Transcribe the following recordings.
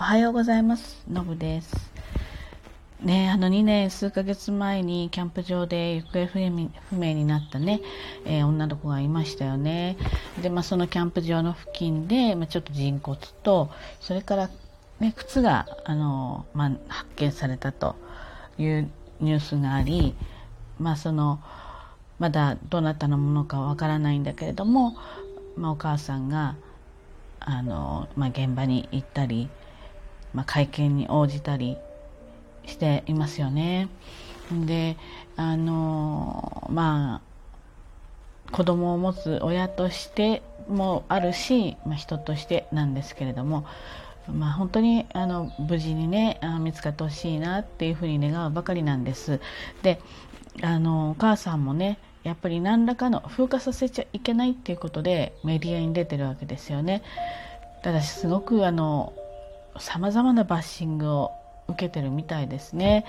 おはようございます。のぶです。ねあの2年数ヶ月前にキャンプ場で行方不明不明になったね、えー、女の子がいましたよね。で、まあ、そのキャンプ場の付近で、まあ、ちょっと人骨とそれから、ね、靴があの、まあ、発見されたというニュースがあり、まあ、そのまだどなたのものかわからないんだけれども、まあ、お母さんがあの、まあ、現場に行ったりまあ、会見に応じたりしていますよね。であのまあ子供を持つ親としてもあるし、まあ、人としてなんですけれども、まあ、本当にあの無事にねあ見つかってほしいなっていうふうに願うばかりなんです。であのお母さんもねやっぱり何らかの風化させちゃいけないっていうことでメディアに出てるわけですよね。ただしすごくあのさまざまなバッシングを受けてるみたいですね。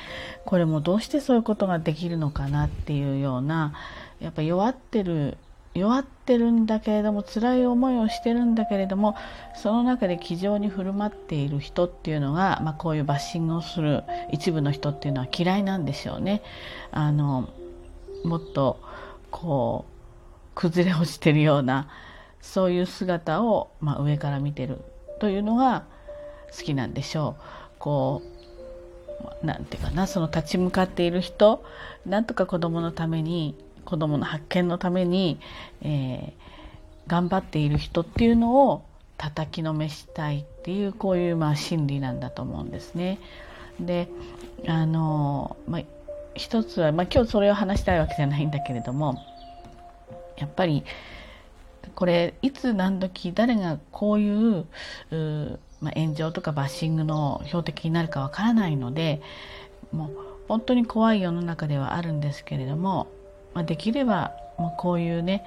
これもどうしてそういうことができるのかなっていうようなやっぱ弱ってる弱ってるんだけれども辛い思いをしてるんだけれどもその中で気丈に振る舞っている人っていうのが、まあ、こういうバッシングをする一部の人っていうのは嫌いなんでしょうね。あのもっとこう崩れ落ちてるようなそういう姿を、まあ、上から見てるというのが好きなんでしょう。こうなんていうかなその立ち向かっている人なんとか子供のために子供の発見のために、えー、頑張っている人っていうのを叩きのめしたいっていうこういうまあ心理なんだと思うんですね。であの、まあ、一つは、まあ、今日それを話したいわけじゃないんだけれどもやっぱりこれいつ何時誰がこういうまあ、炎上とかバッシングの標的になるかわからないのでもう本当に怖い世の中ではあるんですけれども、まあ、できればもうこういうね、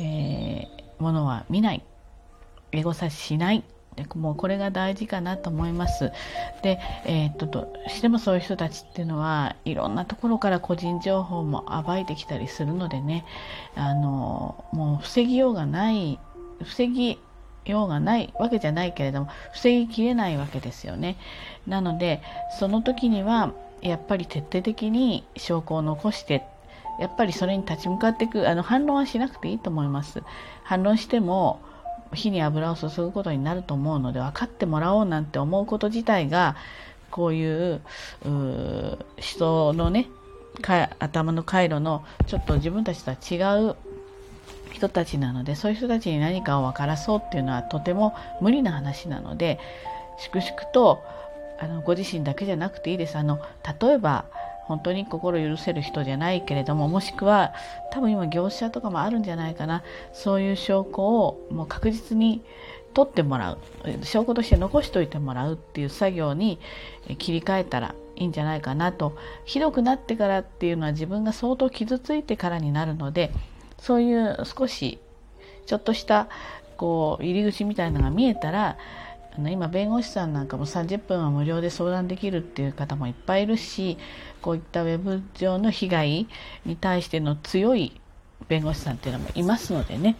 えー、ものは見ないエゴサしないでもうこれが大事かなと思います。で、えー、っとどうしてもそういう人たちっていうのはいろんなところから個人情報も暴いてきたりするのでねあのもう防ぎようがない防ぎようがないわけじゃないけれども防ぎきれないわけですよね。なのでその時にはやっぱり徹底的に証拠を残してやっぱりそれに立ち向かっていくあの反論はしなくていいと思います。反論しても火に油を注ぐことになると思うので分かってもらおうなんて思うこと自体がこういう人のね頭の回路のちょっと自分たちとは違う人たちなのでそういう人たちに何かを分からそうっていうのはとても無理な話なので粛々とあのご自身だけじゃなくていいです。あの例えば本当に心許せる人じゃないけれどももしくは多分今業者とかもあるんじゃないかな。そういう証拠をもう確実に取ってもらう。証拠として残しておいてもらうっていう作業に切り替えたらいいんじゃないかなと。ひどくなってからっていうのは自分が相当傷ついてからになるのでそういう少しちょっとしたこう入り口みたいなのが見えたらあの今弁護士さんなんかも30分は無料で相談できるっていう方もいっぱいいるしこういったウェブ上の被害に対しての強い弁護士さんっていうのもいますのでね。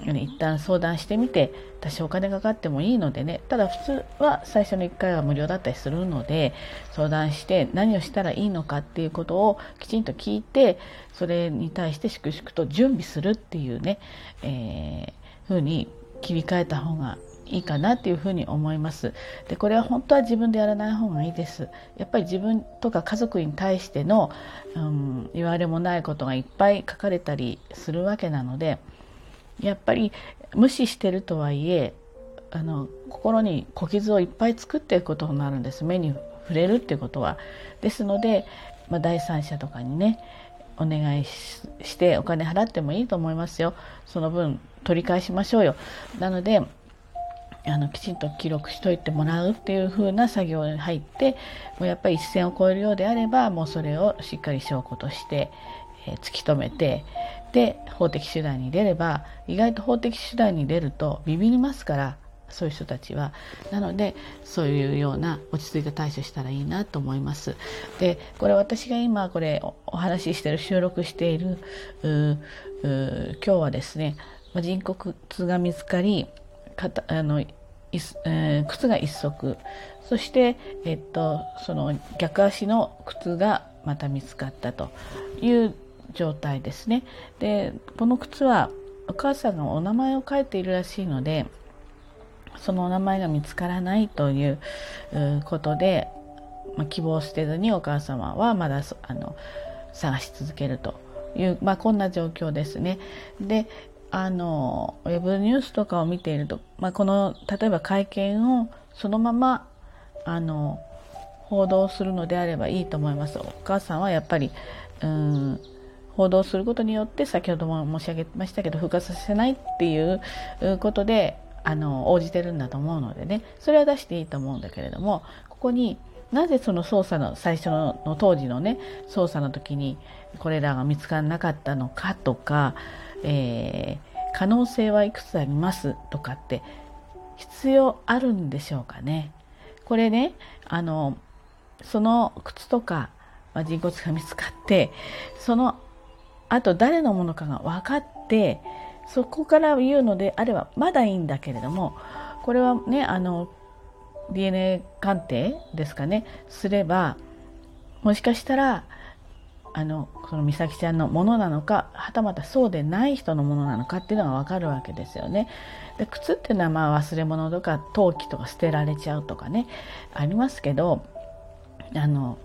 一旦相談してみて多少お金かかってもいいのでねただ普通は最初の1回は無料だったりするので相談して何をしたらいいのかっていうことをきちんと聞いてそれに対して粛々と準備するっていうね、えー、風に切り替えた方がいいかなっていうふうに思います。でこれは本当は自分でやらない方がいいです。やっぱり自分とか家族に対しての、うん、言われもないことがいっぱい書かれたりするわけなのでやっぱり無視してるとはいえあの心に小傷をいっぱい作っていくことになるんです。目に触れるっていうことは。ですので、まあ、第三者とかにねお願いしてお金払ってもいいと思いますよ。その分取り返しましょうよ。なのであのきちんと記録しといてもらうっていう風な作業に入ってもうやっぱり一線を越えるようであればもうそれをしっかり証拠として、えー、突き止めてで法的手段に出れば意外と法的手段に出るとビビりますからそういう人たちは。なのでそういうような落ち着いた対処したらいいなと思います。でこれ私が今これお話ししてる収録している今日はですね人骨が見つかりかたあのえー、靴が1足。そして、えっと、その逆足の靴がまた見つかったという状態ですね。でこの靴はお母さんがお名前を書いているらしいのでそのお名前が見つからないということで、まあ、希望してずにお母様はまだあの探し続けるという、まあ、こんな状況ですね。であのウェブニュースとかを見ていると、まあ、この例えば会見をそのままあの報道するのであればいいと思います。お母さんはやっぱりうん報道することによって先ほども申し上げましたけど復活させないっていうことであの応じてるんだと思うのでねそれは出していいと思うんだけれどもここになぜその捜査の最初の当時のね捜査の時にこれらが見つからなかったのかとか、えー、可能性はいくつあります？とかって必要あるんでしょうかね。これねあのその靴とか、まあ、人骨が見つかってそのあと誰のものかが分かってそこから言うのであればまだいいんだけれどもこれはねあの DNA 鑑定ですかねすればもしかしたらあのこの美咲ちゃんのものなのかはたまたそうでない人のものなのかっていうのが分かるわけですよね。で靴っていうのはまあ忘れ物とか陶器とか捨てられちゃうとかねありますけどあの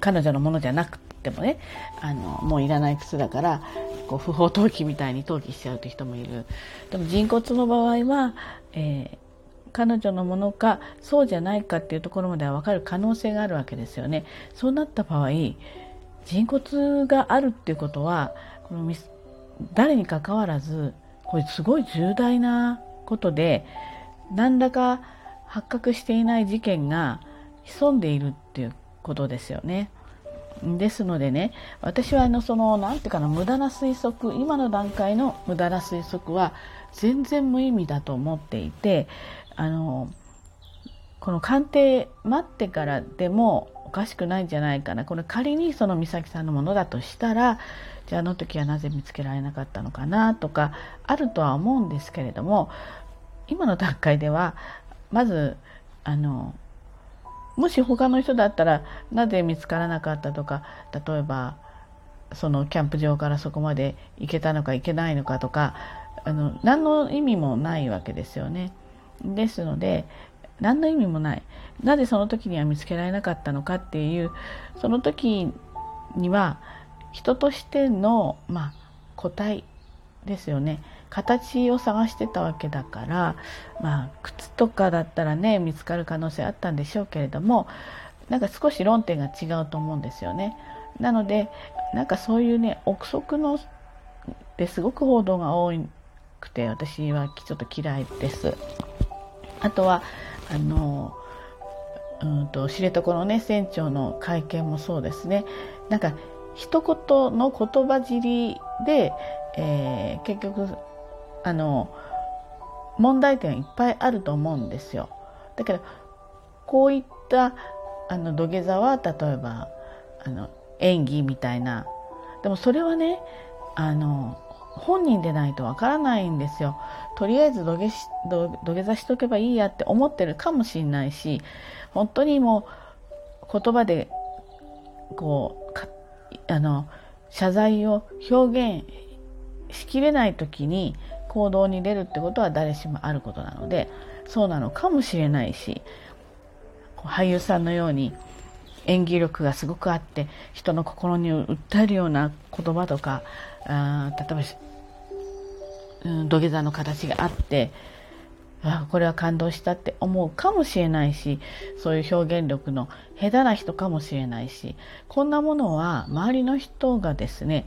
彼女のものじゃなくてもねあのもういらない靴だからこう不法投棄みたいに投棄しちゃうという人もいるでも人骨の場合は、えー彼女のものかそうじゃないかっていうところまでは分かる可能性があるわけですよね。そうなった場合人骨があるっていうことはこの誰にかかわらずこれすごい重大なことで何らか発覚していない事件が潜んでいるっていうことですよね。ですのでね私はあのその何て言うかな無駄な推測今の段階の無駄な推測は全然無意味だと思っていてあのこの鑑定待ってからでもおかしくないんじゃないかな。これ仮にその美咲さんのものだとしたらじゃああの時はなぜ見つけられなかったのかなとかあるとは思うんですけれども今の段階ではまずあのもし他の人だったらなぜ見つからなかったとか例えばそのキャンプ場からそこまで行けたのか行けないのかとかあの何の意味もないわけですよね。ですので何の意味もないなぜその時には見つけられなかったのかっていうその時には人としての、まあ、個体ですよね形を探してたわけだから、まあ、靴とかだったらね見つかる可能性あったんでしょうけれどもなんか少し論点が違うと思うんですよね。なのでなんかそういうね憶測のですごく報道が多くて私はちょっと嫌いです。あとはあのうんと知床のね船長の会見もそうですねなんか一言の言葉尻で、えー、結局あの問題点いっぱいあると思うんですよ。だけどこういったあの土下座は例えばあの演技みたいなでもそれはねあの本人でないとわからないんですよ。とりあえず土下し土下座しとけばいいやって思ってるかもしれないし本当にもう言葉でこうあの謝罪を表現しきれない時に行動に出るってことは誰しもあることなのでそうなのかもしれないし俳優さんのように演技力がすごくあって人の心に訴えるような言葉とかあ例えばうん、土下座の形があってあこれは感動したって思うかもしれないしそういう表現力の下手な人かもしれないしこんなものは周りの人がですね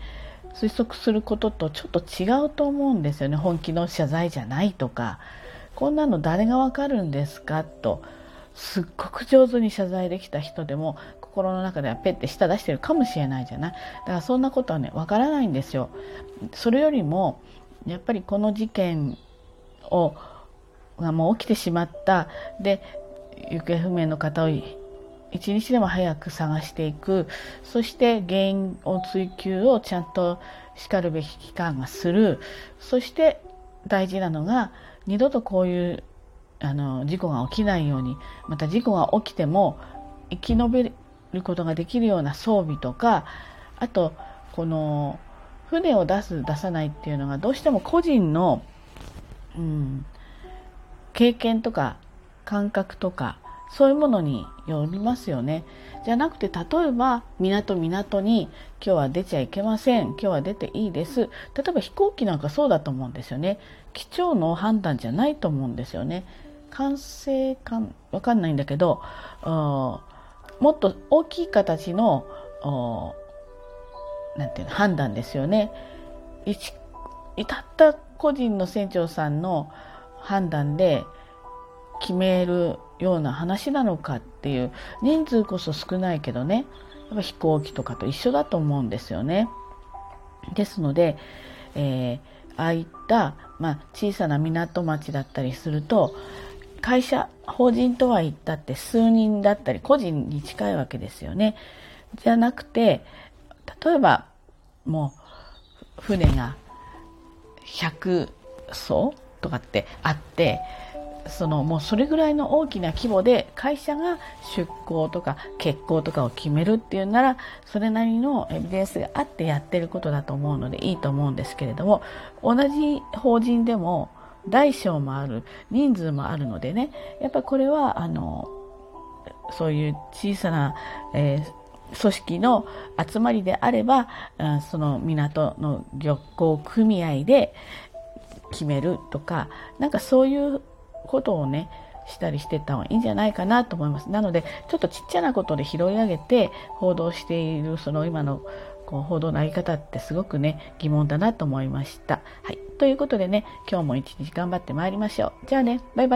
推測することとちょっと違うと思うんですよね。本気の謝罪じゃないとか。こんなの誰がわかるんですか？と。すっごく上手に謝罪できた人でも心の中ではペッて舌出してるかもしれないじゃない？だからそんなことはねわからないんですよ。それよりもやっぱりこの事件をがもう起きてしまった。で行方不明の方を一日でも早く探していく。そして原因を追求をちゃんとしかるべき機関がする。そして大事なのが二度とこういうあの事故が起きないように。また事故が起きても生き延びることができるような装備とかあとこの船を出す出さないっていうのがどうしても個人の、うん、経験とか感覚とかそういうものによりますよね。じゃなくて例えば港港に今日は出ちゃいけません今日は出ていいです。例えば飛行機なんかそうだと思うんですよね。機長の判断じゃないと思うんですよね。管制官わかんないんだけどもっと大きい形のなんていうの判断ですよね。たった個人の船長さんの判断で決めるような話なのかっていう人数こそ少ないけどねやっぱ飛行機とかと一緒だと思うんですよね。ですので、えー、ああいった、まあ、小さな港町だったりすると会社法人とは言ったって数人だったり個人に近いわけですよね。じゃなくて例えばもう船が100艘とかってあってそのもうそれぐらいの大きな規模で会社が出向とか欠航とかを決めるっていうならそれなりのエビデンスがあってやってることだと思うのでいいと思うんですけれども同じ法人でも大小もある人数もあるのでねやっぱこれはあのそういう小さな、えー、組織の集まりであれば、その港の漁港組合で決めるとかなんかそういうことをねしたりしてた方がいいんじゃないかなと思います。なのでちょっとちっちゃなことで拾い上げて報道しているその今のこう報道のあり方ってすごくね疑問だなと思いました。はい。ということでね今日も一日頑張ってまいりましょう。じゃあねバイバイ。